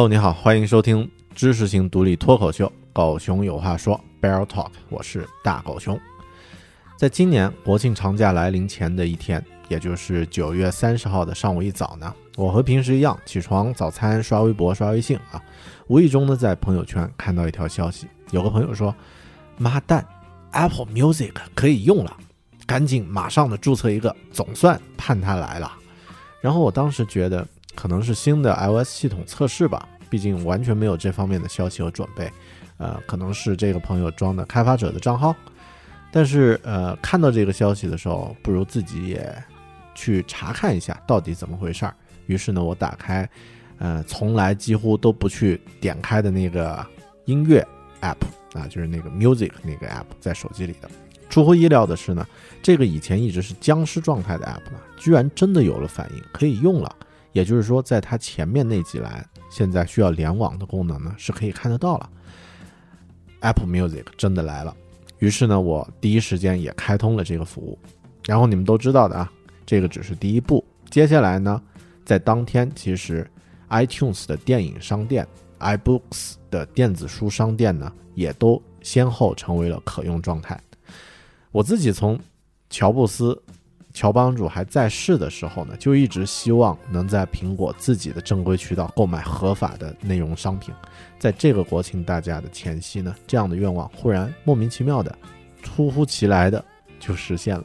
Hello，你好，欢迎收听知识型独立脱口秀《狗熊有话说》（Bear Talk），我是大狗熊。在今年国庆长假来临前的一天，也就是九月三十号的上午一早呢，我和平时一样起床、早餐、刷微博、刷微信啊，无意中呢在朋友圈看到一条消息，有个朋友说：“妈蛋，Apple Music 可以用了，赶紧马上的注册一个，总算盼它来了。”然后我当时觉得可能是新的 iOS 系统测试吧，毕竟完全没有这方面的消息和准备，呃，可能是这个朋友装的开发者的账号。但是呃，看到这个消息的时候，不如自己也去查看一下到底怎么回事儿。于是呢，我打开，呃，从来几乎都不去点开的那个音乐 app 啊，就是那个 music 那个 app 在手机里的。出乎意料的是呢，这个以前一直是僵尸状态的 app 呢，居然真的有了反应，可以用了。也就是说，在它前面那几栏，现在需要联网的功能呢，是可以看得到了。Apple Music 真的来了，于是呢，我第一时间也开通了这个服务。然后你们都知道的啊，这个只是第一步，接下来呢，在当天，其实 iTunes 的电影商店、iBooks 的电子书商店呢，也都先后成为了可用状态。我自己从乔布斯、乔帮主还在世的时候呢，就一直希望能在苹果自己的正规渠道购买合法的内容商品。在这个国庆大假的前夕呢，这样的愿望忽然莫名其妙的、突如其来的就实现了。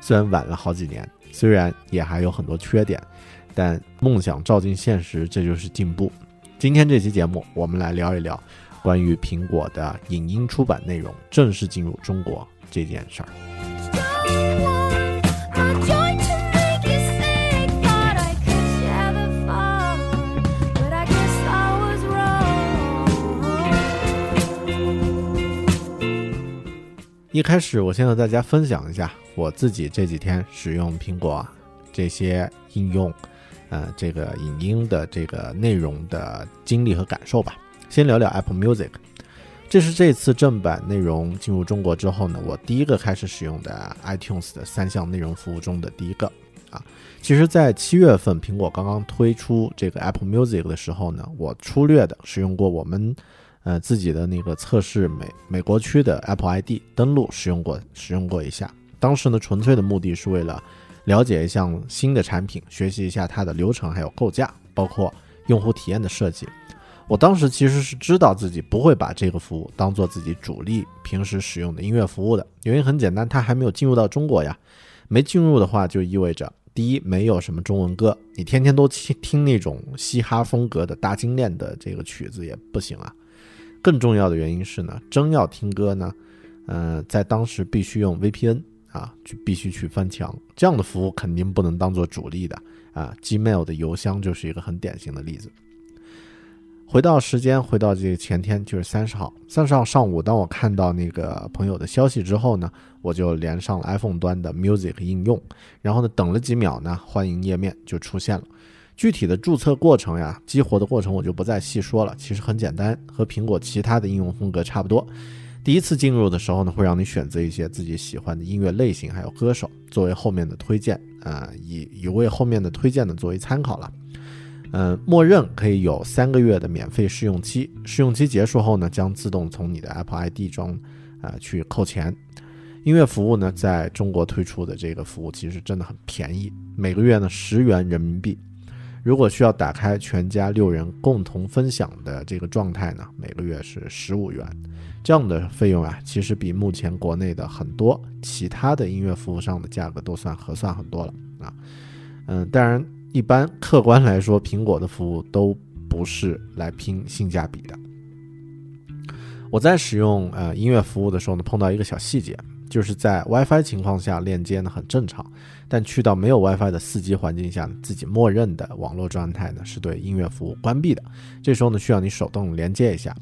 虽然晚了好几年，虽然也还有很多缺点，但梦想照进现实，这就是进步。今天这期节目，我们来聊一聊关于苹果的影音出版内容正式进入中国这件事儿。一开始，我先和大家分享一下我自己这几天使用苹果这些应用，呃，这个影音的这个内容的经历和感受吧。先聊聊 Apple Music，这是这次正版内容进入中国之后呢，我第一个开始使用的 iTunes 的三项内容服务中的第一个啊。其实，在七月份苹果刚刚推出这个 Apple Music 的时候呢，我粗略的使用过我们呃自己的那个测试美美国区的 Apple ID 登录使用过使用过一下。当时呢，纯粹的目的是为了了解一项新的产品，学习一下它的流程还有构架，包括用户体验的设计。我当时其实是知道自己不会把这个服务当做自己主力平时使用的音乐服务的，原因很简单，它还没有进入到中国呀。没进入的话，就意味着第一，没有什么中文歌，你天天都听听那种嘻哈风格的大金链的这个曲子也不行啊。更重要的原因是呢，真要听歌呢，呃，在当时必须用 VPN 啊，去必须去翻墙，这样的服务肯定不能当做主力的啊。Gmail 的邮箱就是一个很典型的例子。回到时间，回到这个前天，就是三十号。三十号上午，当我看到那个朋友的消息之后呢，我就连上了 iPhone 端的 Music 应用，然后呢，等了几秒呢，欢迎页面就出现了。具体的注册过程呀，激活的过程我就不再细说了，其实很简单，和苹果其他的应用风格差不多。第一次进入的时候呢，会让你选择一些自己喜欢的音乐类型，还有歌手作为后面的推荐啊、以以为后面的推荐呢作为参考了。嗯，默认可以有三个月的免费试用期，试用期结束后呢，将自动从你的 Apple ID 中啊、去扣钱。音乐服务呢，在中国推出的这个服务其实真的很便宜，每个月呢十元人民币。如果需要打开全家六人共同分享的这个状态呢，每个月是十五元。这样的费用啊，其实比目前国内的很多其他的音乐服务商的价格都算合算很多了啊。嗯，当然，一般客观来说，苹果的服务都不是来拼性价比的。我在使用呃音乐服务的时候呢，碰到一个小细节，就是在 WiFi 情况下链接呢很正常，但去到没有 WiFi 的 4G 环境下，自己默认的网络状态呢是对音乐服务关闭的。这时候呢，需要你手动连接一下，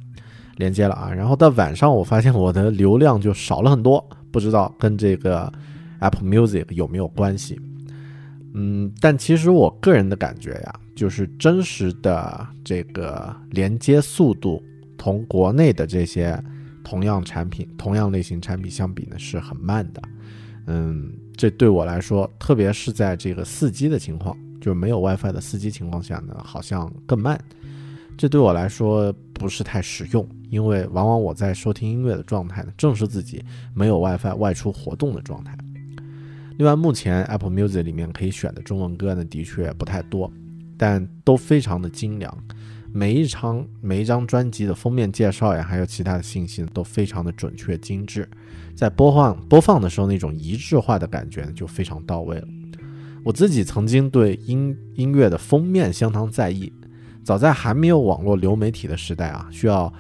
连接了啊。然后到晚上，我发现我的流量就少了很多，不知道跟这个 Apple Music 有没有关系？嗯，但其实我个人的感觉呀，就是真实的这个连接速度同国内的这些同样产品、同样类型产品相比呢，是很慢的。嗯，这对我来说，特别是在这个四 G 的情况，就是没有 WiFi 的四 G 情况下呢，好像更慢。这对我来说不是太实用，因为往往我在收听音乐的状态呢，正是自己没有 WiFi 外出活动的状态。另外，目前 Apple Music 里面可以选的中文歌呢，的确不太多，但都非常的精良。每一张每一张专辑的封面介绍呀，还有其他的信息，都非常的准确精致，在播放播放的时候，那种一致化的感觉呢，就非常到位了。我自己曾经对音音乐的封面相当在意，早在还没有网络流媒体的时代啊，需要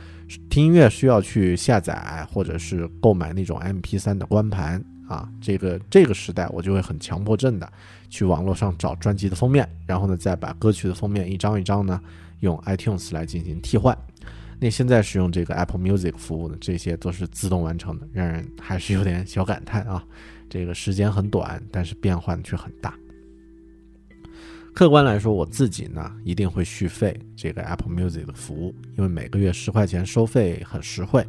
听音乐需要去下载或者是购买那种 MP3 的光盘啊，这个这个时代我就会很强迫症的去网络上找专辑的封面，然后呢再把歌曲的封面一张一张呢用 iTunes 来进行替换。那现在使用这个 Apple Music 服务呢，这些都是自动完成的，让人还是有点小感叹啊。这个时间很短，但是变换却很大。客观来说，我自己呢一定会续费这个 Apple Music 的服务，因为每个月十块钱收费很实惠，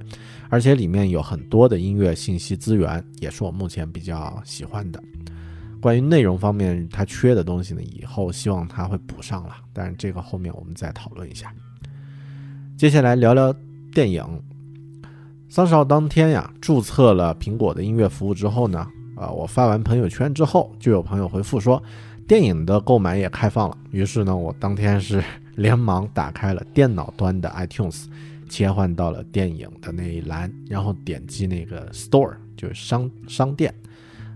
而且里面有很多的音乐信息资源，也是我目前比较喜欢的。关于内容方面，它缺的东西呢，以后希望它会补上了，但是这个后面我们再讨论一下。接下来聊聊电影。三十号当天呀，注册了苹果的音乐服务之后呢，啊，我发完朋友圈之后，就有朋友回复说，电影的购买也开放了。于是呢，我当天是连忙打开了电脑端的 iTunes，切换到了电影的那一栏，然后点击那个 Store，就是商商店。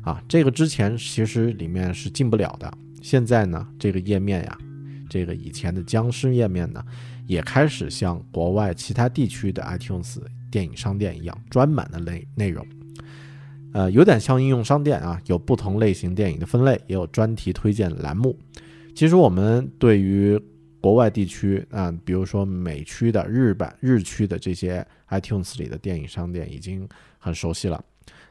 啊，这个之前其实里面是进不了的。现在呢，这个页面呀，这个以前的僵尸页面呢，也开始像国外其他地区的 iTunes 电影商店一样，专门的内内容。呃，有点像应用商店啊，有不同类型电影的分类，也有专题推荐栏目。其实我们对于国外地区啊、比如说美区的、日版日区的这些 iTunes 里的电影商店已经很熟悉了。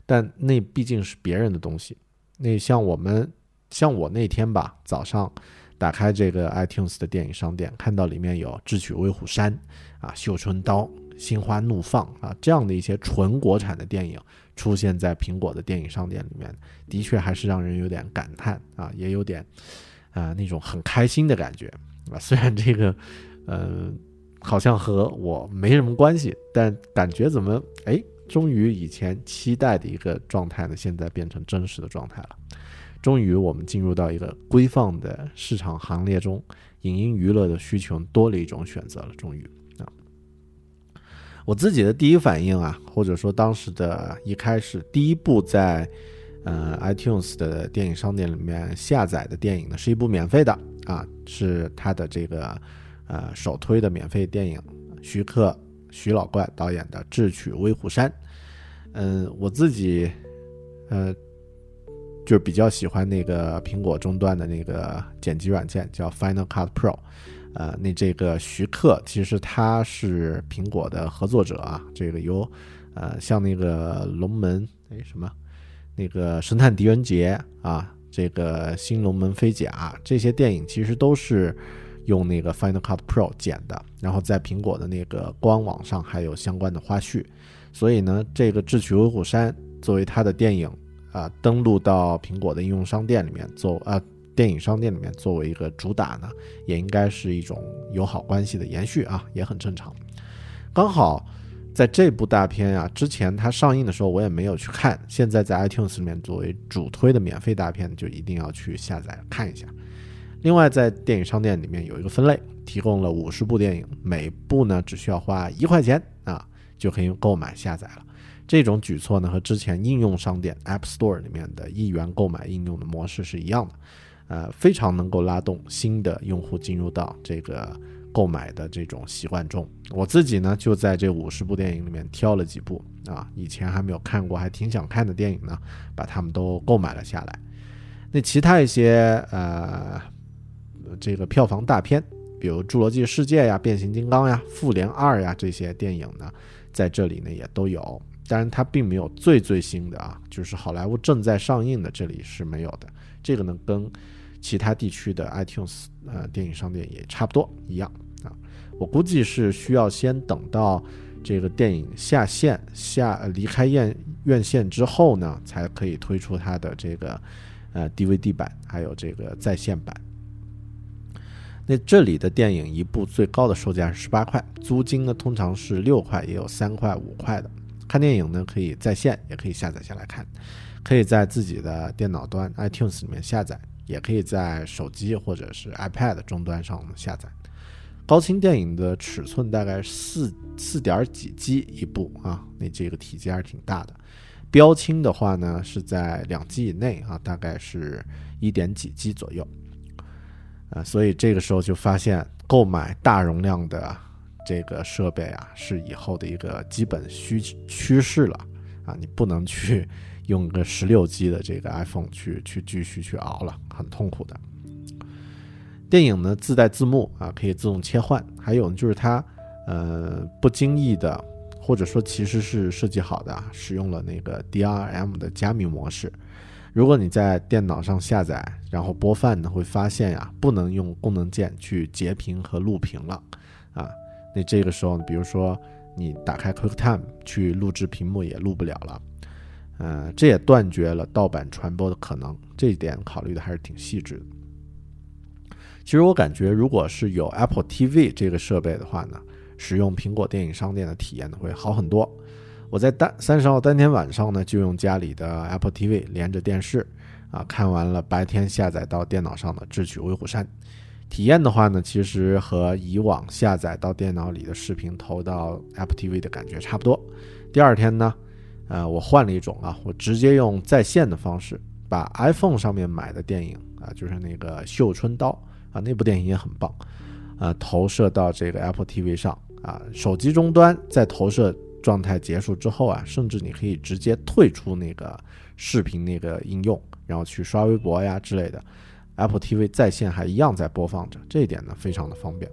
但那毕竟是别人的东西，那像我们，像我那天吧，早上打开这个 iTunes 的电影商店，看到里面有《智取威虎山》啊，《绣春刀》《心花怒放》啊这样的一些纯国产的电影出现在苹果的电影商店里面，的确还是让人有点感叹啊，也有点啊那种很开心的感觉啊。虽然这个，呃，好像和我没什么关系，但感觉怎么哎？终于，以前期待的一个状态呢，现在变成真实的状态了。终于，我们进入到一个规范的市场行列中，影音娱乐的需求多了一种选择了。终于啊，我自己的第一反应啊，或者说当时的一开始第一部在呃 iTunes 的电影商店里面下载的电影呢，是一部免费的啊，是它的这个呃首推的免费电影，徐克徐老怪导演的《智取威虎山》。嗯，我自己呃就比较喜欢那个苹果终端的那个剪辑软件，叫 Final Cut Pro。呃，那这个徐克其实他是苹果的合作者啊，这个由呃像那个龙门哎什么那个神探狄仁杰啊，这个新龙门飞甲这些电影其实都是用那个 Final Cut Pro 剪的，然后在苹果的那个官网上还有相关的花絮，所以呢，这个《智取威虎山》作为他的电影啊、登录到苹果的应用商店里面做啊。电影商店里面作为一个主打呢，也应该是一种友好关系的延续啊，也很正常。刚好在这部大片啊之前它上映的时候，我也没有去看，现在在 iTunes 里面作为主推的免费大片，就一定要去下载看一下。另外，在电影商店里面有一个分类，提供了五十部电影，每部呢只需要花一块钱啊，就可以购买下载了。这种举措呢，和之前应用商店 App Store 里面的一元购买应用的模式是一样的。呃，非常能够拉动新的用户进入到这个购买的这种习惯中。我自己呢，就在这五十部电影里面挑了几部啊，以前还没有看过，还挺想看的电影呢，把它们都购买了下来。那其他一些呃，这个票房大片，比如《侏罗纪世界》呀、《变形金刚》呀、《复联二》呀这些电影呢，在这里呢也都有。当然，它并没有最最新的啊，就是好莱坞正在上映的，这里是没有的。这个呢，跟其他地区的 iTunes 呃电影商店也差不多一样啊。我估计是需要先等到这个电影下线下呃离开院院线之后呢，才可以推出它的这个呃 DVD 版，还有这个在线版。那这里的电影一部最高的售价是十八块，租金呢通常是六块，也有三块、五块的。看电影呢可以在线，也可以下载下来看。可以在自己的电脑端 iTunes 里面下载，也可以在手机或者是 iPad 终端上下载。高清电影的尺寸大概四四点几 G 一部啊，那这个体积还是挺大的。标清的话呢是在两 G 以内啊，大概是一点几 G 左右。呃，所以这个时候就发现购买大容量的这个设备啊，是以后的一个基本趋趋势了啊，你不能去。用个十六 G 的这个 iPhone 去去继续去熬了，很痛苦的。电影呢自带字幕啊，可以自动切换。还有呢就是它呃不经意的，或者说其实是设计好的，使用了那个 DRM 的加密模式。如果你在电脑上下载然后播放呢，会发现呀不能用功能键去截屏和录屏了啊。那这个时候，比如说你打开 QuickTime 去录制屏幕也录不了了。呃，这也断绝了盗版传播的可能，这一点考虑的还是挺细致的。其实我感觉，如果是有 Apple TV 这个设备的话呢，使用苹果电影商店的体验呢会好很多。我在单三十号当天晚上呢，就用家里的 Apple TV 连着电视，啊，看完了白天下载到电脑上的《智取威虎山》，体验的话呢，其实和以往下载到电脑里的视频投到 Apple TV 的感觉差不多。第二天呢。呃，我换了一种啊，我直接用在线的方式，把 iPhone 上面买的电影啊，就是那个《绣春刀》啊，那部电影也很棒，啊，投射到这个 Apple TV 上啊，手机终端在投射状态结束之后啊，甚至你可以直接退出那个视频那个应用，然后去刷微博呀之类的，Apple TV 在线还一样在播放着，这一点呢非常的方便，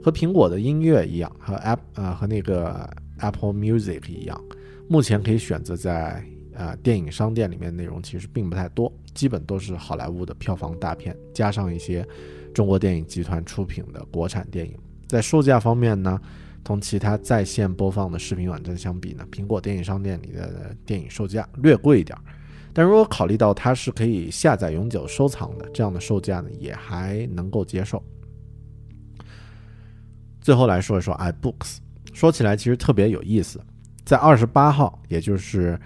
和苹果的音乐一样，和 App 啊和那个。Apple Music 一样，目前可以选择在呃电影商店里面内容其实并不太多，基本都是好莱坞的票房大片，加上一些中国电影集团出品的国产电影。在售价方面呢，同其他在线播放的视频网站相比呢，苹果电影商店里的电影售价略贵一点。但如果考虑到它是可以下载永久收藏的，这样的售价呢也还能够接受。最后来说一说 iBooks。说起来其实特别有意思，在二十八号，也就是，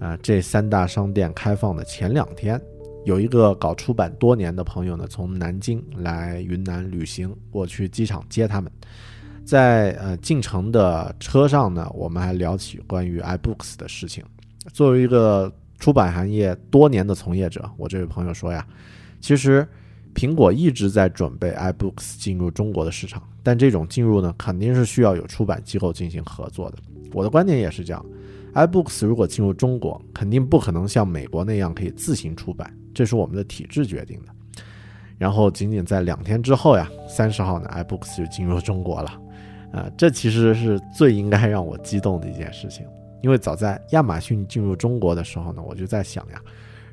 呃，这三大商店开放的前两天，有一个搞出版多年的朋友呢，从南京来云南旅行，我去机场接他们，在呃进城的车上呢，我们还聊起关于 iBooks 的事情。作为一个出版行业多年的从业者，我这位朋友说呀，其实苹果一直在准备 iBooks 进入中国的市场，但这种进入呢，肯定是需要有出版机构进行合作的。我的观点也是这样，iBooks 如果进入中国，肯定不可能像美国那样可以自行出版，这是我们的体制决定的。然后仅仅在两天之后呀，三十号呢，iBooks 就进入中国了，啊、这其实是最应该让我激动的一件事情，因为早在亚马逊进入中国的时候呢，我就在想呀，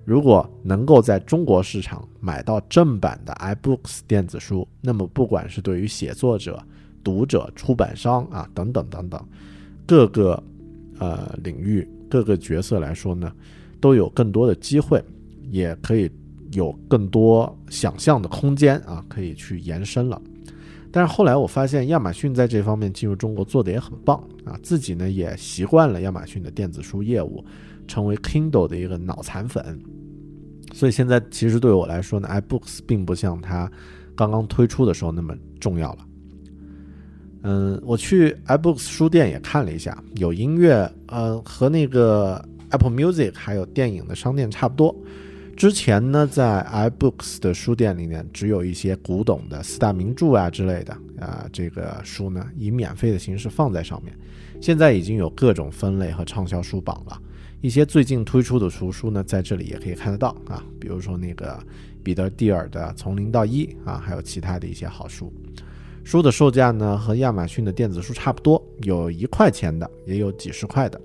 如果能够在中国市场买到正版的 iBooks 电子书，那么不管是对于写作者、读者、出版商啊等等等等各个呃领域各个角色来说呢，都有更多的机会，也可以有更多想象的空间啊，可以去延伸了。但是后来我发现亚马逊在这方面进入中国做的也很棒啊，自己呢也习惯了亚马逊的电子书业务，成为 Kindle 的一个脑残粉。所以现在其实对我来说呢，iBooks 并不像它刚刚推出的时候那么重要了。嗯，我去 iBooks 书店也看了一下，有音乐，呃，和那个 Apple Music 还有电影的商店差不多。之前呢，在 iBooks 的书店里面，只有一些古董的四大名著啊之类的啊、这个书呢，以免费的形式放在上面。现在已经有各种分类和畅销书榜了，一些最近推出的图书呢，在这里也可以看得到啊，比如说那个彼得蒂尔的《从零到一》啊，还有其他的一些好书。书的售价呢，和亚马逊的电子书差不多，有一块钱的，也有几十块的。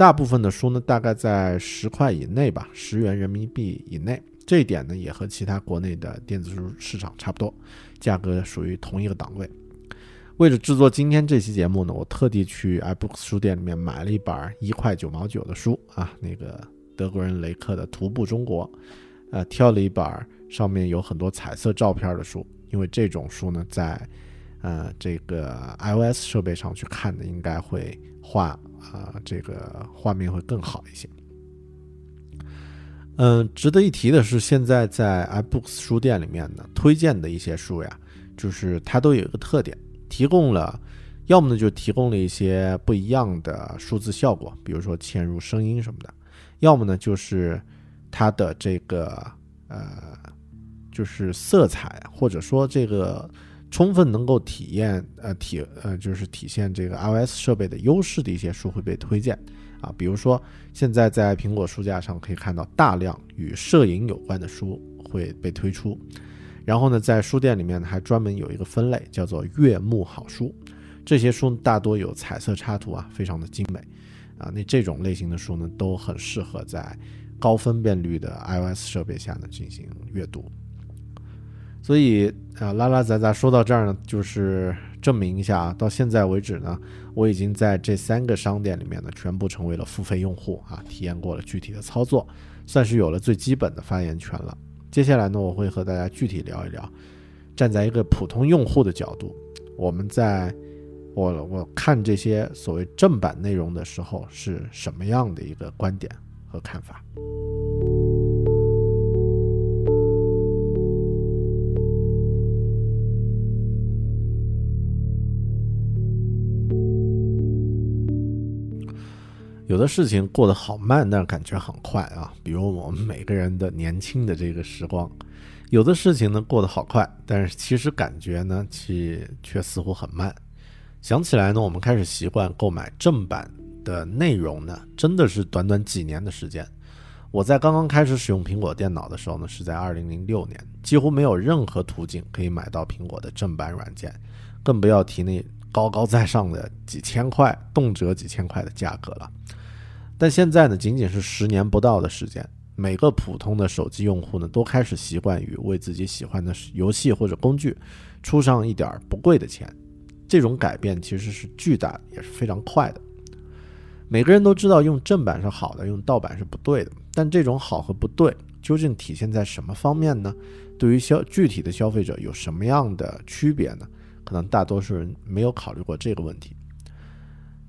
大部分的书呢，大概在十块以内吧，十元人民币以内。这一点呢，也和其他国内的电子书市场差不多，价格属于同一个档位。为了制作今天这期节目呢，我特地去 iBooks 书店里面买了一本一块九毛九的书啊，那个德国人雷克的《徒步中国》，呃，挑了一本上面有很多彩色照片的书，因为这种书呢，在呃这个 iOS 设备上去看的，应该会画啊、这个画面会更好一些。嗯，值得一提的是，现在在 iBooks 书店里面呢，推荐的一些书呀，就是它都有一个特点，提供了，要么呢就提供了一些不一样的数字效果，比如说嵌入声音什么的，要么呢就是它的这个呃，就是色彩或者说这个充分能够体验呃体呃就是体现这个 iOS 设备的优势的一些书会被推荐啊，比如说现在在苹果书架上可以看到大量与摄影有关的书会被推出，然后呢，在书店里面呢还专门有一个分类叫做悦目好书，这些书大多有彩色插图啊，非常的精美啊，那这种类型的书呢都很适合在高分辨率的 iOS 设备下呢进行阅读。所以啊，拉拉杂杂说到这儿呢，就是证明一下啊，到现在为止呢，我已经在这三个商店里面呢，全部成为了付费用户啊，体验过了具体的操作，算是有了最基本的发言权了。接下来呢，我会和大家具体聊一聊，站在一个普通用户的角度，我们在我我看这些所谓正版内容的时候是什么样的一个观点和看法。有的事情过得好慢，但是感觉很快啊，比如我们每个人的年轻的这个时光；有的事情呢过得好快，但是其实感觉呢，其却似乎很慢。想起来呢，我们开始习惯购买正版的内容呢，真的是短短几年的时间。我在刚刚开始使用苹果电脑的时候呢，是在二零零六年，几乎没有任何途径可以买到苹果的正版软件，更不要提那高高在上的几千块、动辄几千块的价格了。但现在呢，仅仅是十年不到的时间，每个普通的手机用户呢，都开始习惯于为自己喜欢的游戏或者工具出上一点不贵的钱。这种改变其实是巨大，也是非常快的。每个人都知道用正版是好的，用盗版是不对的。但这种好和不对究竟体现在什么方面呢？对于消具体的消费者有什么样的区别呢？可能大多数人没有考虑过这个问题。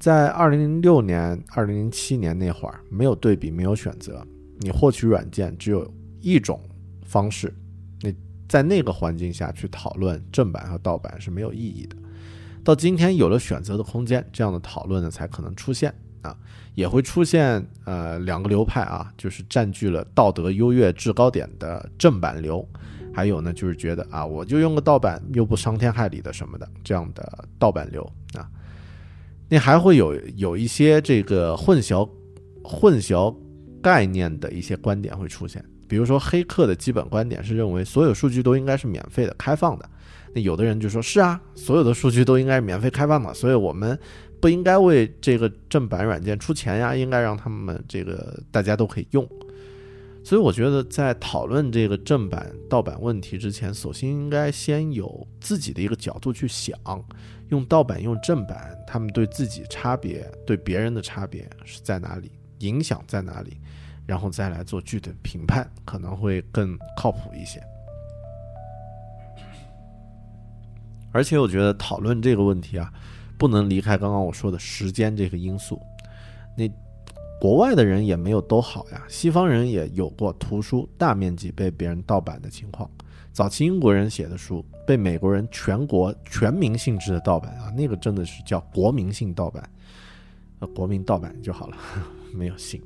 在二零零六年、二零零七年那会儿，没有对比，没有选择，你获取软件只有一种方式。你在那个环境下去讨论正版和盗版是没有意义的。到今天有了选择的空间，这样的讨论呢才可能出现。啊，也会出现呃两个流派啊，就是占据了道德优越制高点的正版流，还有呢就是觉得啊我就用个盗版又不伤天害理的什么的这样的盗版流，那还会有有一些这个混淆混淆概念的一些观点会出现，比如说黑客的基本观点是认为所有数据都应该是免费的、开放的。那有的人就说：“是啊，所有的数据都应该是免费开放的，所以我们不应该为这个正版软件出钱呀，应该让他们这个大家都可以用。”所以我觉得，在讨论这个正版盗版问题之前，首先应该先有自己的一个角度去想，用盗版用正版，他们对自己差别、对别人的差别是在哪里，影响在哪里，然后再来做具体的评判，可能会更靠谱一些。而且我觉得讨论这个问题啊，不能离开刚刚我说的时间这个因素。那国外的人也没有都好呀，西方人也有过图书大面积被别人盗版的情况。早期英国人写的书被美国人全国全民性质的盗版啊，那个真的是叫国民性盗版，呃，国民盗版就好了，没有性。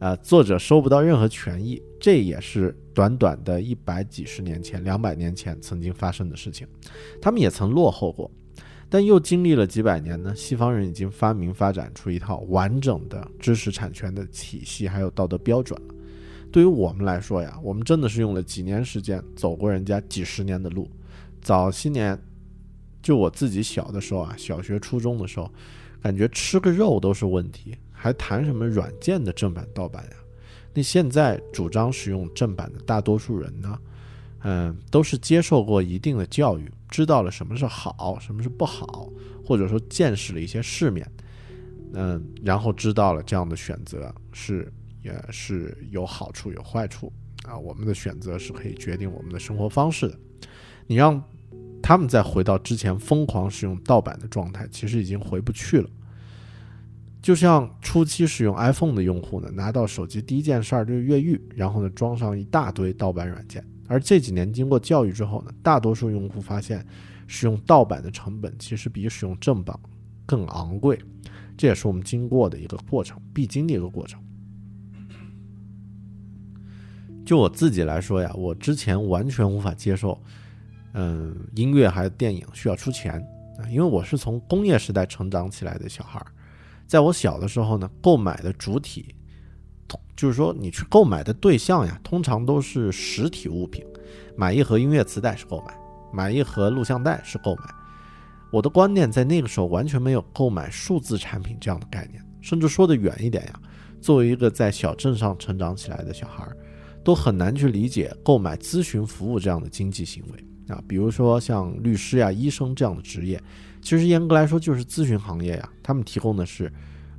呃，作者收不到任何权益，这也是短短的一百几十年前、两百年前曾经发生的事情。他们也曾落后过，但又经历了几百年呢？西方人已经发明发展出一套完整的知识产权的体系，还有道德标准了。对于我们来说呀，我们真的是用了几年时间走过人家几十年的路。早些年，就我自己小的时候啊，小学、初中的时候，感觉吃个肉都是问题。还谈什么软件的正版盗版呀？那现在主张使用正版的大多数人呢，嗯，都是接受过一定的教育，知道了什么是好，什么是不好，或者说见识了一些世面，嗯，然后知道了这样的选择是也是有好处有坏处啊。我们的选择是可以决定我们的生活方式的。你让他们再回到之前疯狂使用盗版的状态，其实已经回不去了。就像初期使用 iPhone 的用户呢，拿到手机第一件事儿就是越狱，然后呢装上一大堆盗版软件。而这几年经过教育之后呢，大多数用户发现，使用盗版的成本其实比使用正版更昂贵，这也是我们经过的一个过程，必经的一个过程。就我自己来说呀，我之前完全无法接受，嗯，音乐还有电影需要出钱啊，因为我是从工业时代成长起来的小孩。在我小的时候呢，购买的主体，就是说你去购买的对象呀，通常都是实体物品，买一盒音乐磁带是购买，买一盒录像带是购买。我的观念在那个时候完全没有购买数字产品这样的概念，甚至说的远一点呀，作为一个在小镇上成长起来的小孩儿，都很难去理解购买咨询服务这样的经济行为啊，比如说像律师呀、医生这样的职业。其实严格来说就是咨询行业呀，他们提供的是，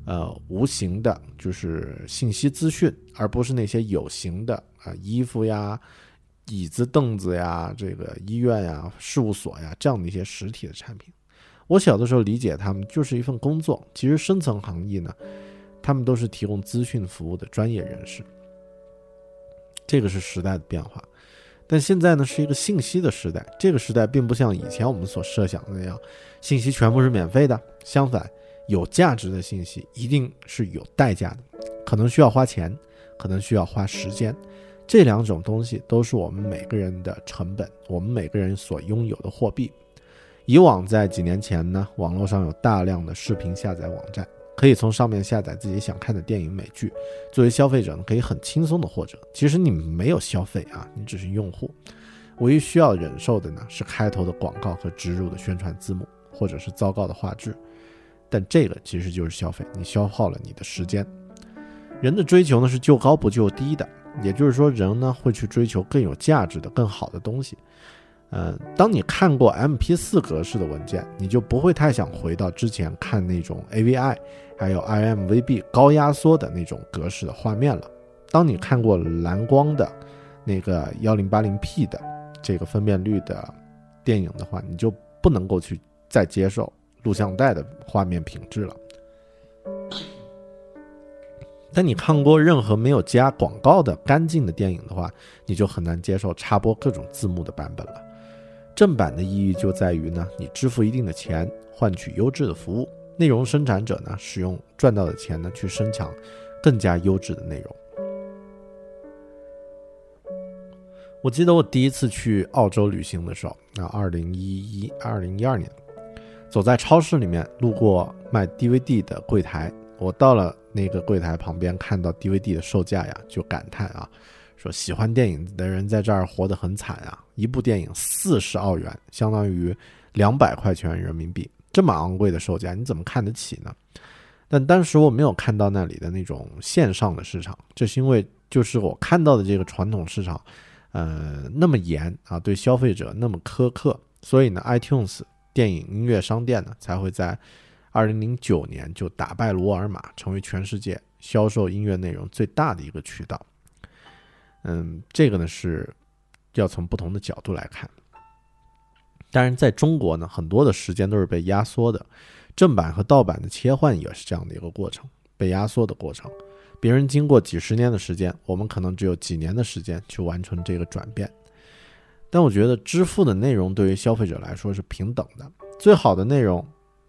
呃，无形的，就是信息资讯，而不是那些有形的啊，衣服呀、椅子、凳子呀、这个医院呀、事务所呀这样的一些实体的产品。我小的时候理解他们就是一份工作，其实深层含义呢，他们都是提供资讯服务的专业人士。这个是时代的变化。但现在呢，是一个信息的时代。这个时代并不像以前我们所设想的那样，信息全部是免费的。相反，有价值的信息一定是有代价的，可能需要花钱，可能需要花时间。这两种东西都是我们每个人的成本，我们每个人所拥有的货币。以往在几年前呢，网络上有大量的视频下载网站。可以从上面下载自己想看的电影美剧，作为消费者呢，可以很轻松的获得。其实你没有消费啊，你只是用户，唯一需要忍受的呢是开头的广告和植入的宣传字幕，或者是糟糕的画质。但这个其实就是消费，你消耗了你的时间。人的追求呢是就高不就低的，也就是说，人呢会去追求更有价值的、更好的东西。嗯，当你看过 MP4 格式的文件，你就不会太想回到之前看那种 AVI，还有 IMVB 高压缩的那种格式的画面了。当你看过蓝光的那个 1080P 的这个分辨率的电影的话，你就不能够去再接受录像带的画面品质了。但你看过任何没有加广告的干净的电影的话，你就很难接受插播各种字幕的版本了。正版的意义就在于呢，你支付一定的钱，换取优质的服务，内容生产者呢，使用赚到的钱呢，去生产更加优质的内容。我记得我第一次去澳洲旅行的时候，那二零一一、二零一二年，走在超市里面，路过卖 DVD 的柜台，我到了那个柜台旁边，看到 DVD 的售价呀，就感叹啊，说喜欢电影的人在这儿活得很惨啊！一部电影四十澳元，相当于两百块钱人民币，这么昂贵的售价，你怎么看得起呢？但当时我没有看到那里的那种线上的市场，这是因为就是我看到的这个传统市场，呃，那么严啊，对消费者那么苛刻，所以呢，iTunes 电影音乐商店呢才会在二零零九年就打败了沃尔玛，成为全世界销售音乐内容最大的一个渠道。嗯，这个呢是要从不同的角度来看。当然，在中国呢，很多的时间都是被压缩的，正版和盗版的切换也是这样的一个过程，被压缩的过程。别人经过几十年的时间，我们可能只有几年的时间去完成这个转变。但我觉得支付的内容对于消费者来说是平等的，最好的内容，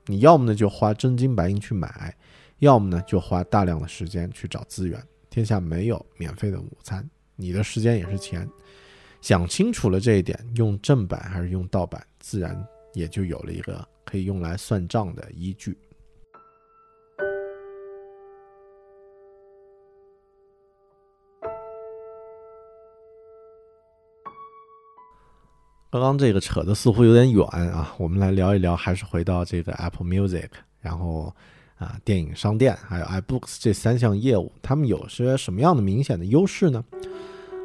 你要么呢就花真金白银去买，要么呢就花大量的时间去找资源。天下没有免费的午餐，你的时间也是钱。想清楚了这一点，用正版还是用盗版，自然也就有了一个可以用来算账的依据。刚刚这个扯的似乎有点远啊，我们来聊一聊，还是回到这个 Apple Music，然后啊，电影商店还有 iBooks 这三项业务，他们有些什么样的明显的优势呢？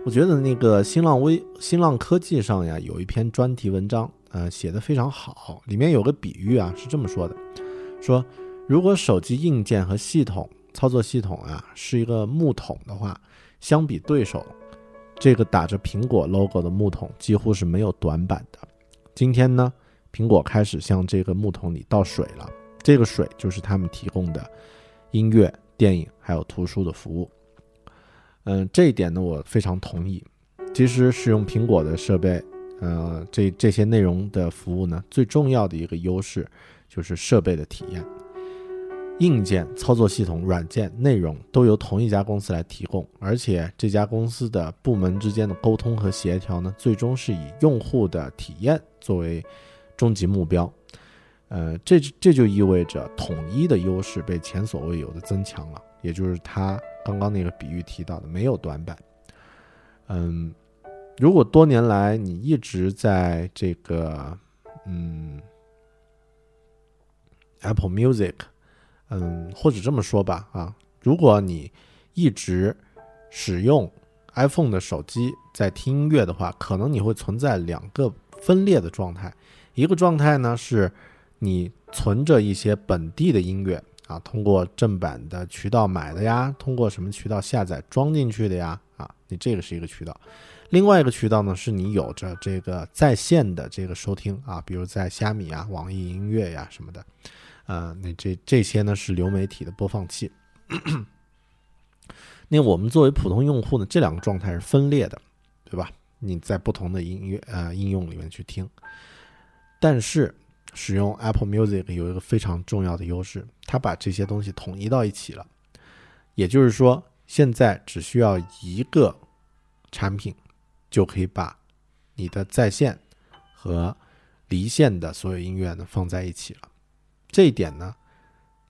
我觉得那个新浪微新浪科技上呀，有一篇专题文章，呃，写的非常好，里面有个比喻啊，是这么说的：说如果手机硬件和系统操作系统啊是一个木桶的话，相比对手，这个打着苹果 logo 的木桶几乎是没有短板的。今天呢，苹果开始向这个木桶里倒水了，这个水就是他们提供的音乐、电影还有图书的服务。嗯，这一点呢，我非常同意。其实使用苹果的设备，呃，这这些内容的服务呢，最重要的一个优势就是设备的体验。硬件、操作系统、软件、内容都由同一家公司来提供，而且这家公司的部门之间的沟通和协调呢，最终是以用户的体验作为终极目标。呃，这这就意味着统一的优势被前所未有的增强了，也就是他刚刚那个比喻提到的没有短板。嗯，如果多年来你一直在这个嗯 Apple Music，嗯，或者这么说吧，啊，如果你一直使用 iPhone 的手机在听音乐的话，可能你会存在两个分裂的状态。一个状态呢是你存着一些本地的音乐啊，通过正版的渠道买的呀，通过什么渠道下载装进去的呀，啊，你这个是一个渠道。另外一个渠道呢，是你有着这个在线的这个收听啊，比如在虾米啊、网易音乐呀什么的。呃，那这这些呢是流媒体的播放器。那我们作为普通用户呢，这两个状态是分裂的，对吧？你在不同的音乐呃应用里面去听，但是使用 Apple Music 有一个非常重要的优势，它把这些东西统一到一起了。也就是说，现在只需要一个产品，就可以把你的在线和离线的所有音乐呢放在一起了。这一点呢，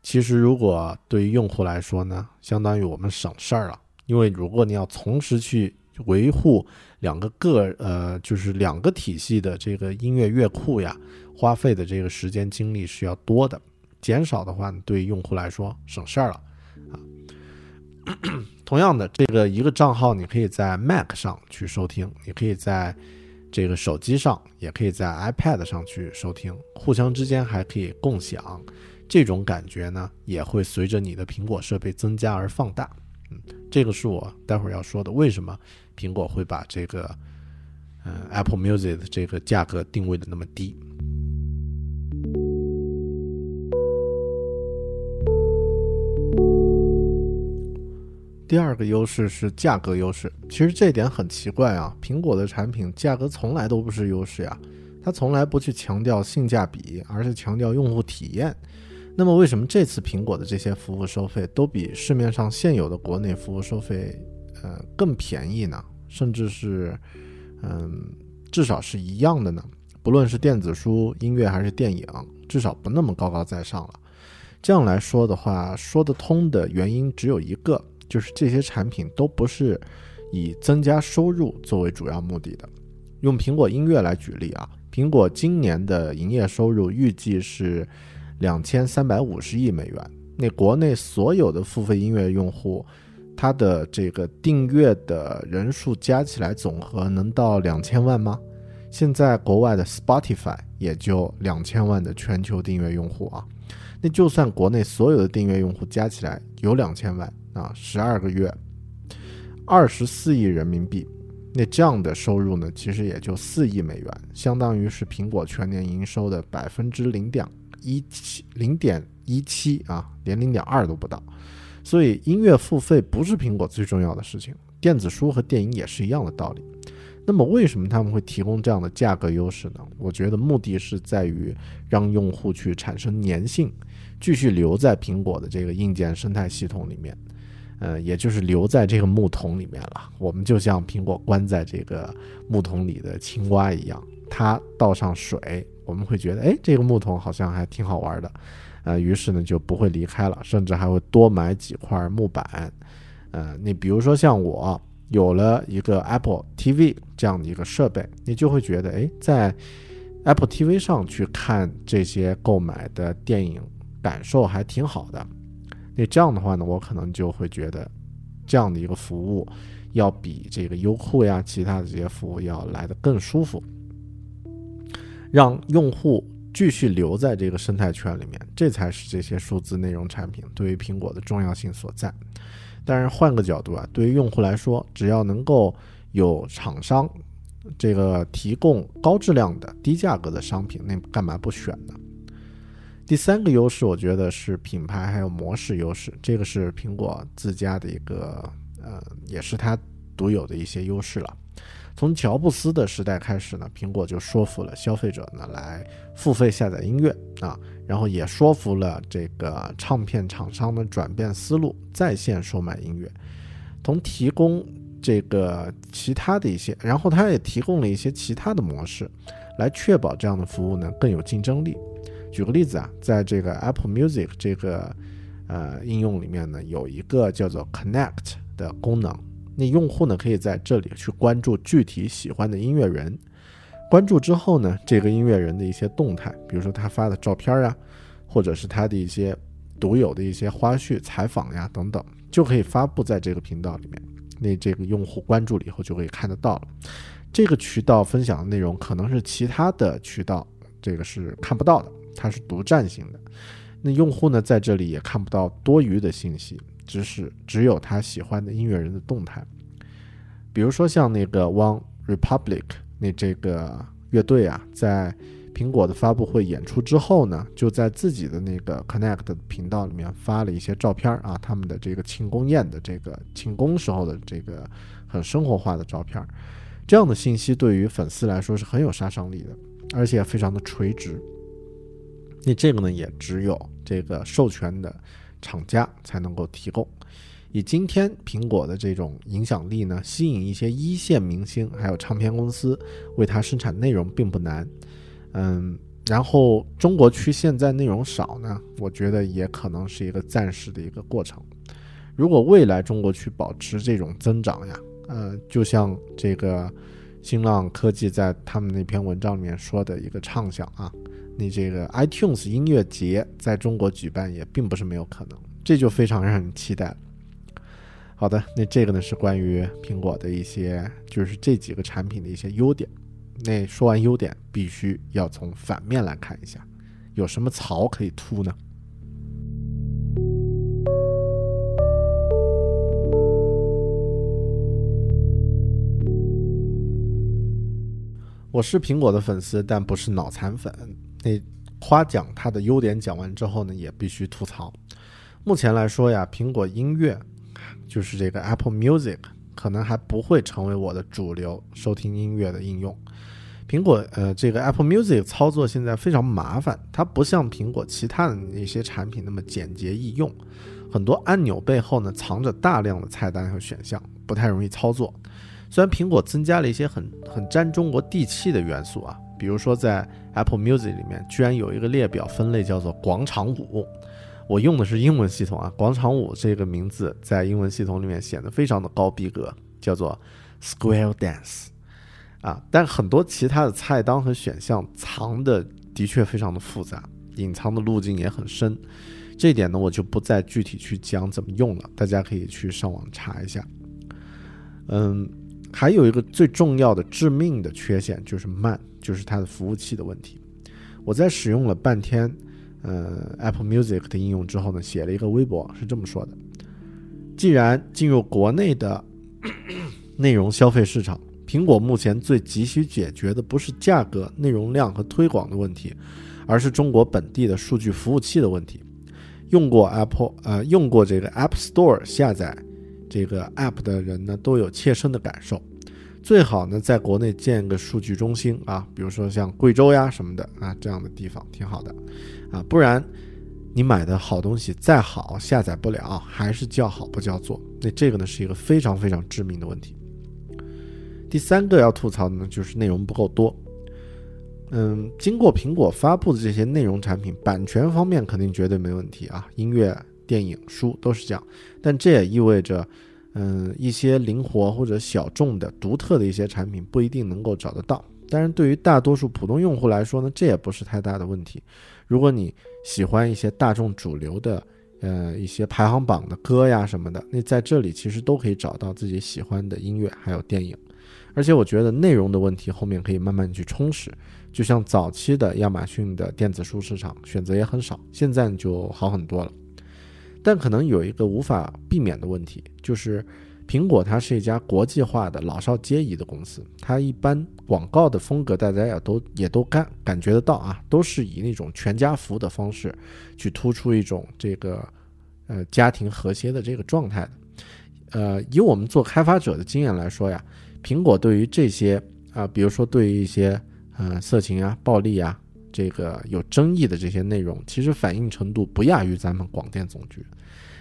其实如果对于用户来说呢，相当于我们省事儿了。因为如果你要同时去维护两个个呃，就是两个体系的这个音乐乐库呀，花费的这个时间精力是要多的。减少的话，对于用户来说省事儿了啊。同样的，这个一个账号你可以在 Mac 上去收听，你可以在这个手机上，也可以在 iPad 上去收听，互相之间还可以共享，这种感觉呢，也会随着你的苹果设备增加而放大。嗯，这个是我待会儿要说的，为什么苹果会把这个嗯、Apple Music 的这个价格定位的那么低。第二个优势是价格优势，其实这点很奇怪啊，苹果的产品价格从来都不是优势呀，它从来不去强调性价比，而是强调用户体验。那么为什么这次苹果的这些服务收费都比市面上现有的国内服务收费呃更便宜呢？甚至是嗯至少是一样的呢？不论是电子书、音乐还是电影，至少不那么高高在上了。这样来说的话，说得通的原因只有一个，就是这些产品都不是以增加收入作为主要目的的。用苹果音乐来举例啊，苹果今年的营业收入预计是两千三百五十亿美元。那国内所有的付费音乐用户，它的这个订阅的人数加起来总和能到两千万吗？现在国外的 Spotify 也就两千万的全球订阅用户啊，那就算国内所有的订阅用户加起来有两千万啊，十二个月，二十四亿人民币，那这样的收入呢，其实也就四亿美元，相当于是苹果全年营收的百分之零点一七，零点一七啊，连零点二都不到。所以音乐付费不是苹果最重要的事情，电子书和电影也是一样的道理。那么为什么他们会提供这样的价格优势呢？我觉得目的是在于让用户去产生粘性，继续留在苹果的这个硬件生态系统里面，呃，也就是留在这个木桶里面了。我们就像苹果关在这个木桶里的青蛙一样，它倒上水，我们会觉得，哎，这个木桶好像还挺好玩的，呃，于是呢就不会离开了，甚至还会多买几块木板。呃，你比如说像我。有了一个 Apple TV 这样的一个设备，你就会觉得，哎，在 Apple TV 上去看这些购买的电影，感受还挺好的。那这样的话呢，我可能就会觉得，这样的一个服务，要比这个优酷呀、其他的这些服务要来的更舒服，让用户继续留在这个生态圈里面，这才是这些数字内容产品对于苹果的重要性所在。但是换个角度啊，对于用户来说，只要能够有厂商这个提供高质量的低价格的商品，那干嘛不选呢？第三个优势，我觉得是品牌还有模式优势，这个是苹果自家的一个呃，也是它独有的一些优势了。从乔布斯的时代开始呢，苹果就说服了消费者呢来付费下载音乐啊。然后也说服了这个唱片厂商的转变思路，在线售卖音乐，同提供这个其他的一些，然后他也提供了一些其他的模式，来确保这样的服务呢更有竞争力。举个例子啊，在这个 Apple Music 这个呃应用里面呢，有一个叫做 Connect 的功能，那用户呢可以在这里去关注具体喜欢的音乐人。关注之后呢，这个音乐人的一些动态，比如说他发的照片啊，或者是他的一些独有的一些花絮、采访呀等等，就可以发布在这个频道里面。那这个用户关注了以后就可以看得到了。这个渠道分享的内容可能是其他的渠道这个是看不到的，它是独占性的。那用户呢在这里也看不到多余的信息，只是只有他喜欢的音乐人的动态。比如说像那个 One Republic。那这个乐队啊，在苹果的发布会演出之后呢，就在自己的那个 Connect 频道里面发了一些照片啊，他们的这个庆功宴的这个庆功时候的这个很生活化的照片。这样的信息对于粉丝来说是很有杀伤力的，而且非常的垂直。那这个呢，也只有这个授权的厂家才能够提供。以今天苹果的这种影响力呢，吸引一些一线明星，还有唱片公司为它生产内容并不难。嗯，然后中国区现在内容少呢，我觉得也可能是一个暂时的一个过程。如果未来中国区保持这种增长呀，呃，就像这个新浪科技在他们那篇文章里面说的一个畅想啊，你这个 iTunes 音乐节在中国举办也并不是没有可能，这就非常让人期待。好的，那这个呢是关于苹果的一些，就是这几个产品的一些优点。那说完优点，必须要从反面来看一下，有什么槽可以秃呢？我是苹果的粉丝，但不是脑残粉。那夸奖它的优点讲完之后呢，也必须吐槽。目前来说呀，苹果音乐。就是这个 Apple Music 可能还不会成为我的主流收听音乐的应用，苹果呃这个 Apple Music 操作现在非常麻烦，它不像苹果其他的那些产品那么简洁易用，很多按钮背后呢藏着大量的菜单和选项，不太容易操作。虽然苹果增加了一些很很沾中国地气的元素啊，比如说在 Apple Music 里面居然有一个列表分类叫做广场舞，我用的是英文系统啊，广场舞这个名字在英文系统里面显得非常的高逼格，叫做 Square Dance。啊，但很多其他的菜单和选项藏的的确非常的复杂，隐藏的路径也很深。这一点呢，我就不再具体去讲怎么用了，大家可以去上网查一下。嗯，还有一个最重要的致命的缺陷就是慢，就是它的服务器的问题。我在使用了半天，呃，Apple Music 的应用之后呢，写了一个微博，是这么说的：既然进入国内的 内容消费市场，苹果目前最急需解决的不是价格、内容量和推广的问题，而是中国本地的数据服务器的问题。用过 Apple 呃用过这个 App Store 下载这个 App 的人呢，都有切身的感受。最好呢，在国内建个数据中心啊，比如说像贵州呀什么的啊这样的地方挺好的啊，不然你买的好东西再好，下载不了，还是叫好不叫座。那这个呢是一个非常非常致命的问题。第三个要吐槽的呢，就是内容不够多。嗯，经过苹果发布的这些内容产品，版权方面肯定绝对没问题啊，音乐、电影、书都是这样。但这也意味着，嗯，一些灵活或者小众的、独特的一些产品不一定能够找得到。当然，对于大多数普通用户来说呢，这也不是太大的问题。如果你喜欢一些大众主流的，呃，一些排行榜的歌呀什么的，那在这里其实都可以找到自己喜欢的音乐，还有电影。而且我觉得内容的问题后面可以慢慢去充实，就像早期的亚马逊的电子书市场选择也很少，现在就好很多了。但可能有一个无法避免的问题，就是苹果它是一家国际化的老少皆宜的公司，它一般广告的风格大家也都也都感感觉得到啊，都是以那种全家福的方式去突出一种这个呃家庭和谐的这个状态的。呃，以我们做开发者的经验来说呀。苹果对于这些啊，比如说对于一些呃色情啊、暴力啊，这个有争议的这些内容，其实反应程度不亚于咱们广电总局。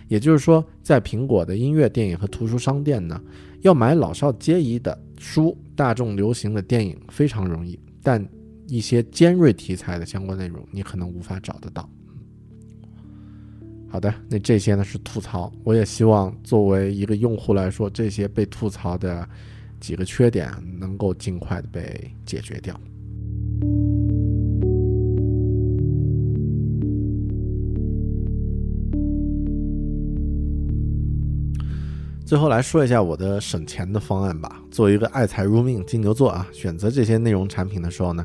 也就是说，在苹果的音乐、电影和图书商店呢，要买老少皆宜的书、大众流行的电影非常容易，但一些尖锐题材的相关内容，你可能无法找得到。好的，那这些呢是吐槽，我也希望作为一个用户来说，这些被吐槽的。几个缺点能够尽快的被解决掉。最后来说一下我的省钱的方案吧。作为一个爱财如命金牛座啊，选择这些内容产品的时候呢，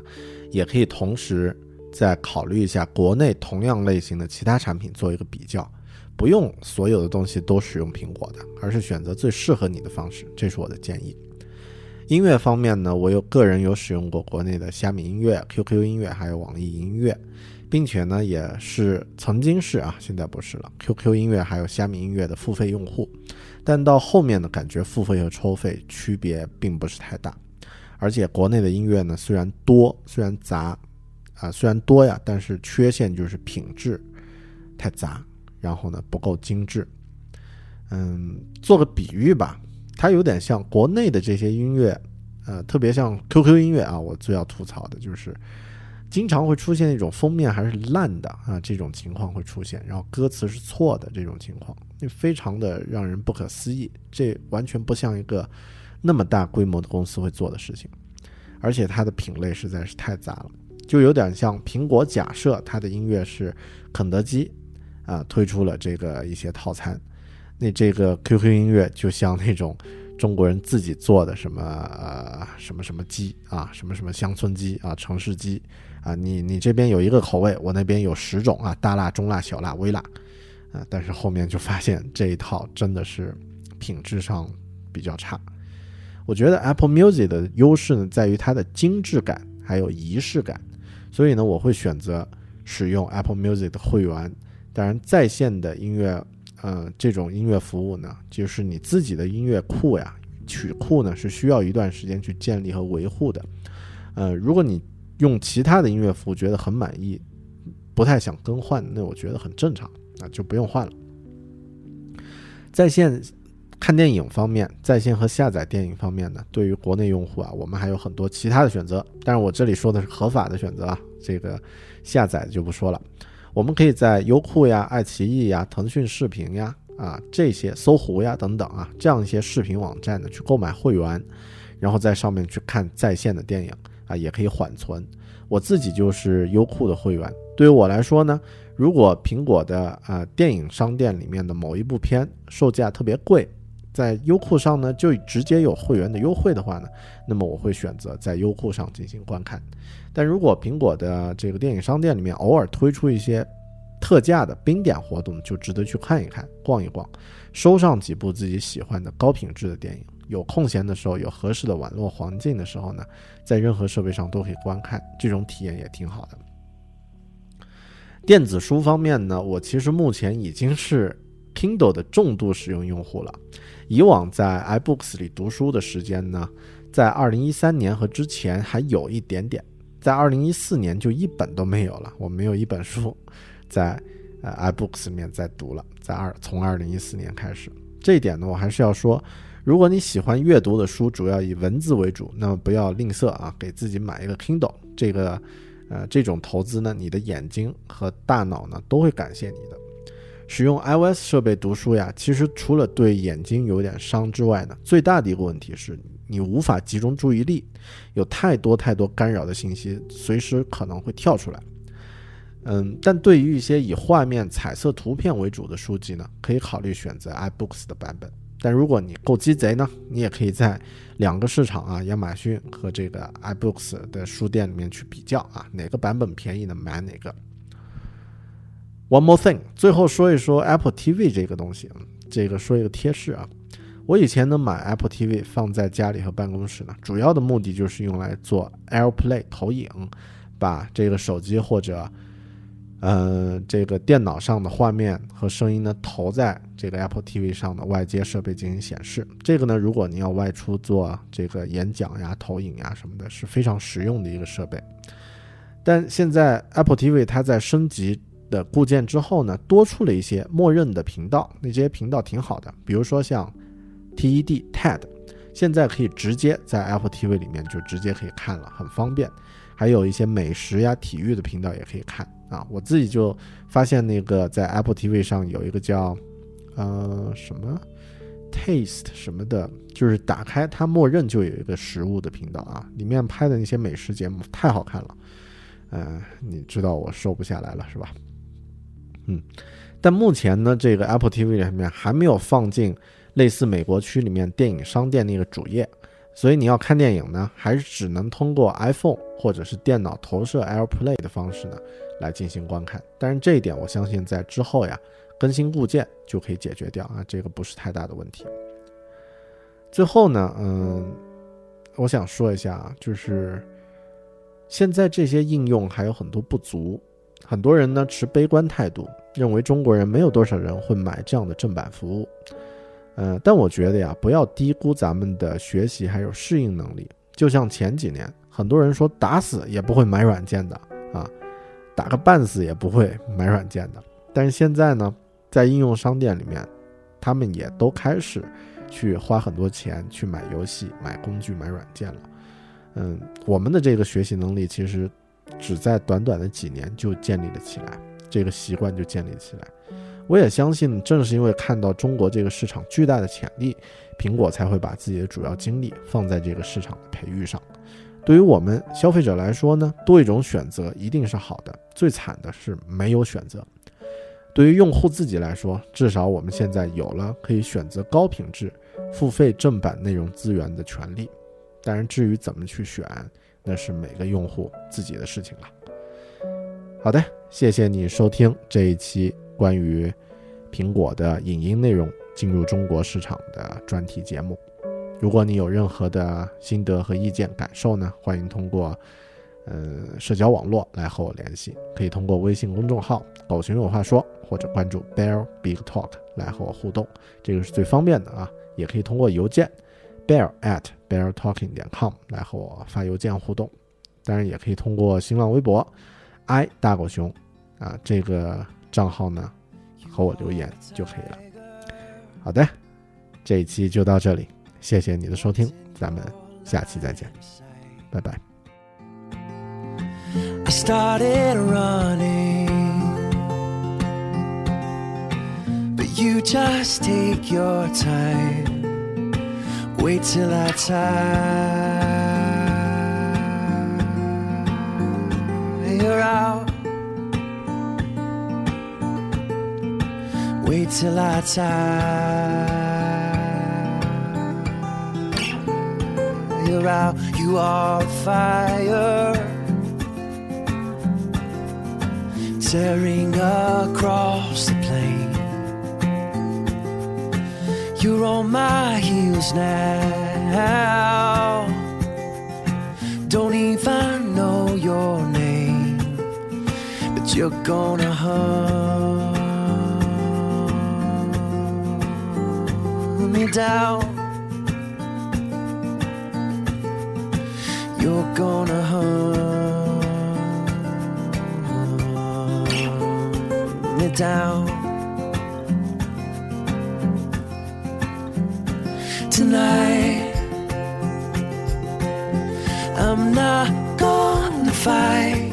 也可以同时再考虑一下国内同样类型的其他产品做一个比较，不用所有的东西都使用苹果的，而是选择最适合你的方式。这是我的建议。音乐方面呢，我有个人有使用过国内的虾米音乐、QQ 音乐，还有网易音乐，并且呢，也是曾经是啊，现在不是了。QQ 音乐还有虾米音乐的付费用户，但到后面呢，感觉付费和抽费区别并不是太大，而且国内的音乐呢，虽然多，虽然杂，啊，虽然多呀，但是缺陷就是品质太杂，然后呢不够精致。嗯，做个比喻吧。它有点像国内的这些音乐，呃，特别像 QQ 音乐啊，我最要吐槽的就是，经常会出现一种封面还是烂的啊，这种情况会出现，然后歌词是错的这种情况，那非常的让人不可思议，这完全不像一个那么大规模的公司会做的事情，而且它的品类实在是太杂了，就有点像苹果假设它的音乐是肯德基啊推出了这个一些套餐。那这个 QQ 音乐就像那种中国人自己做的什么什么什么鸡啊，什么什么乡村鸡啊，城市鸡啊，你你这边有一个口味，我那边有十种啊，大辣、中辣、小辣、微辣啊，但是后面就发现这一套真的是品质上比较差。我觉得 Apple Music 的优势呢，在于它的精致感还有仪式感，所以呢，我会选择使用 Apple Music 的会员。当然，在线的音乐。呃，这种音乐服务呢，就是你自己的音乐库呀，曲库呢是需要一段时间去建立和维护的。呃，如果你用其他的音乐服务觉得很满意，不太想更换，那我觉得很正常啊，就不用换了。在线看电影方面，在线和下载电影方面呢，对于国内用户啊，我们还有很多其他的选择。但是我这里说的是合法的选择啊，这个下载就不说了。我们可以在优酷呀、爱奇艺呀、腾讯视频呀、啊这些搜狐呀等等啊这样一些视频网站呢去购买会员，然后在上面去看在线的电影啊，也可以缓存。我自己就是优酷的会员，对于我来说呢，如果苹果的啊、电影商店里面的某一部片售价特别贵，在优酷上呢就直接有会员的优惠的话呢，那么我会选择在优酷上进行观看。但如果苹果的这个电影商店里面偶尔推出一些特价的冰点活动，就值得去看一看、逛一逛，收上几部自己喜欢的高品质的电影。有空闲的时候，有合适的网络环境的时候呢，在任何设备上都可以观看，这种体验也挺好的。电子书方面呢，我其实目前已经是 Kindle 的重度使用用户了。以往在 iBooks 里读书的时间呢，在2013年和之前还有一点点，在2014年就一本都没有了，我没有一本书 在呃 iBooks 里面再读了，在二从2014年开始，这一点呢，我还是要说。如果你喜欢阅读的书主要以文字为主，那么不要吝啬啊，给自己买一个 Kindle。这个，呃，这种投资呢，你的眼睛和大脑呢都会感谢你的。使用 iOS 设备读书呀，其实除了对眼睛有点伤之外呢，最大的一个问题是你无法集中注意力，有太多太多干扰的信息，随时可能会跳出来。嗯，但对于一些以画面、彩色图片为主的书籍呢，可以考虑选择 iBooks 的版本。但如果你够鸡贼呢，你也可以在两个市场啊，亚马逊和这个 iBooks 的书店里面去比较啊，哪个版本便宜呢，买哪个。One more thing，最后说一说 Apple TV 这个东西，这个说一个贴士啊。我以前呢买 Apple TV 放在家里和办公室呢，主要的目的就是用来做 AirPlay 投影，把这个手机或者呃，这个电脑上的画面和声音呢，投在这个 Apple TV 上的外接设备进行显示。这个呢，如果你要外出做这个演讲呀、投影呀什么的，是非常实用的一个设备。但现在 Apple TV 它在升级的固件之后呢，多出了一些默认的频道，那些频道挺好的，比如说像 TED TED，现在可以直接在 Apple TV 里面就直接可以看了，很方便。还有一些美食呀、体育的频道也可以看。啊，我自己就发现那个在 Apple TV 上有一个叫呃什么 Taste 什么的，就是打开它默认就有一个食物的频道啊，里面拍的那些美食节目太好看了，嗯、你知道我瘦不下来了是吧？嗯，但目前呢，这个 Apple TV 里面还没有放进类似美国区里面电影商店那个主页。所以你要看电影呢，还是只能通过 iPhone 或者是电脑投射 AirPlay 的方式呢来进行观看。但是这一点我相信在之后呀更新固件就可以解决掉啊，这个不是太大的问题。最后呢，嗯，我想说一下啊，就是现在这些应用还有很多不足，很多人呢持悲观态度，认为中国人没有多少人会买这样的正版服务。嗯，但我觉得呀，不要低估咱们的学习还有适应能力。就像前几年，很多人说打死也不会买软件的啊，打个半死也不会买软件的。但是现在呢，在应用商店里面，他们也都开始去花很多钱去买游戏、买工具、买软件了。嗯，我们的这个学习能力其实只在短短的几年就建立了起来，这个习惯就建立起来。我也相信，正是因为看到中国这个市场巨大的潜力，苹果才会把自己的主要精力放在这个市场的培育上。对于我们消费者来说呢，多一种选择一定是好的，最惨的是没有选择。对于用户自己来说，至少我们现在有了可以选择高品质、付费正版内容资源的权利。当然，至于怎么去选，那是每个用户自己的事情了。好的，谢谢你收听这一期。关于苹果的影音内容进入中国市场的专题节目，如果你有任何的心得和意见感受呢，欢迎通过呃社交网络来和我联系，可以通过微信公众号“狗熊有话说”或者关注 “Bear Big Talk” 来和我互动，这个是最方便的啊。也可以通过邮件 bear at beartalking 点 com 来和我发邮件互动。当然也可以通过新浪微博 i 大狗熊啊这个账号呢和我留言就可以了。好的，这一期就到这里，谢谢你的收听，咱们下期再见，拜拜。I started running. But you just take your time. Wait till I tire out. Wait till I die. You're out. You are fire tearing across the plain. You're on my heels now. Don't even know your name, but you're gonna hunt me down. You're gonna hunt me down tonight. I'm not gonna fight.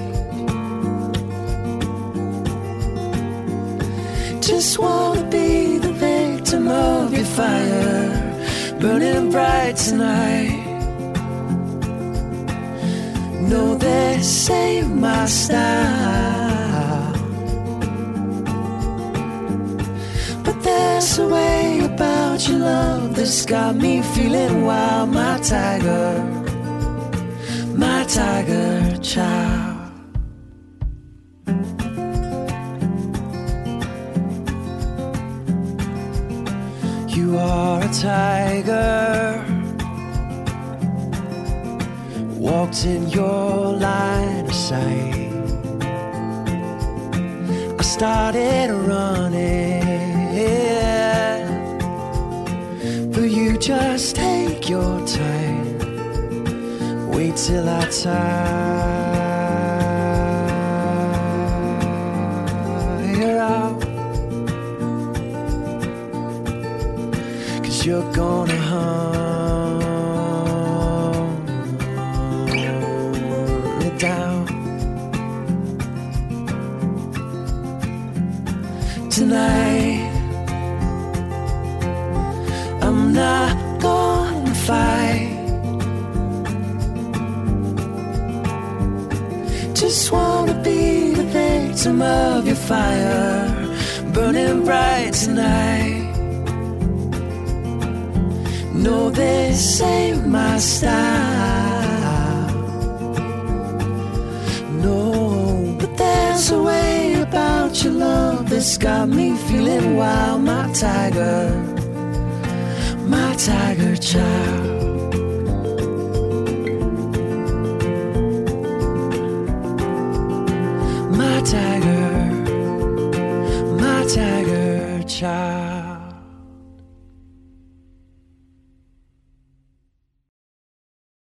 Just wanna be the victim of fire, burning bright tonight. No, this ain't my style. But there's a way about your love that's got me feeling wild, my tiger, my tiger child. Tiger, walked in your line of sight. I started running, but you just take your time. Wait till I tire you're gonna hunt me down tonight. I'm not gonna fight. Just wanna be the victim of your fire, burning bright tonight. No, this ain't my style. No, but there's a way about your love that's got me feeling wild. My tiger, my tiger child.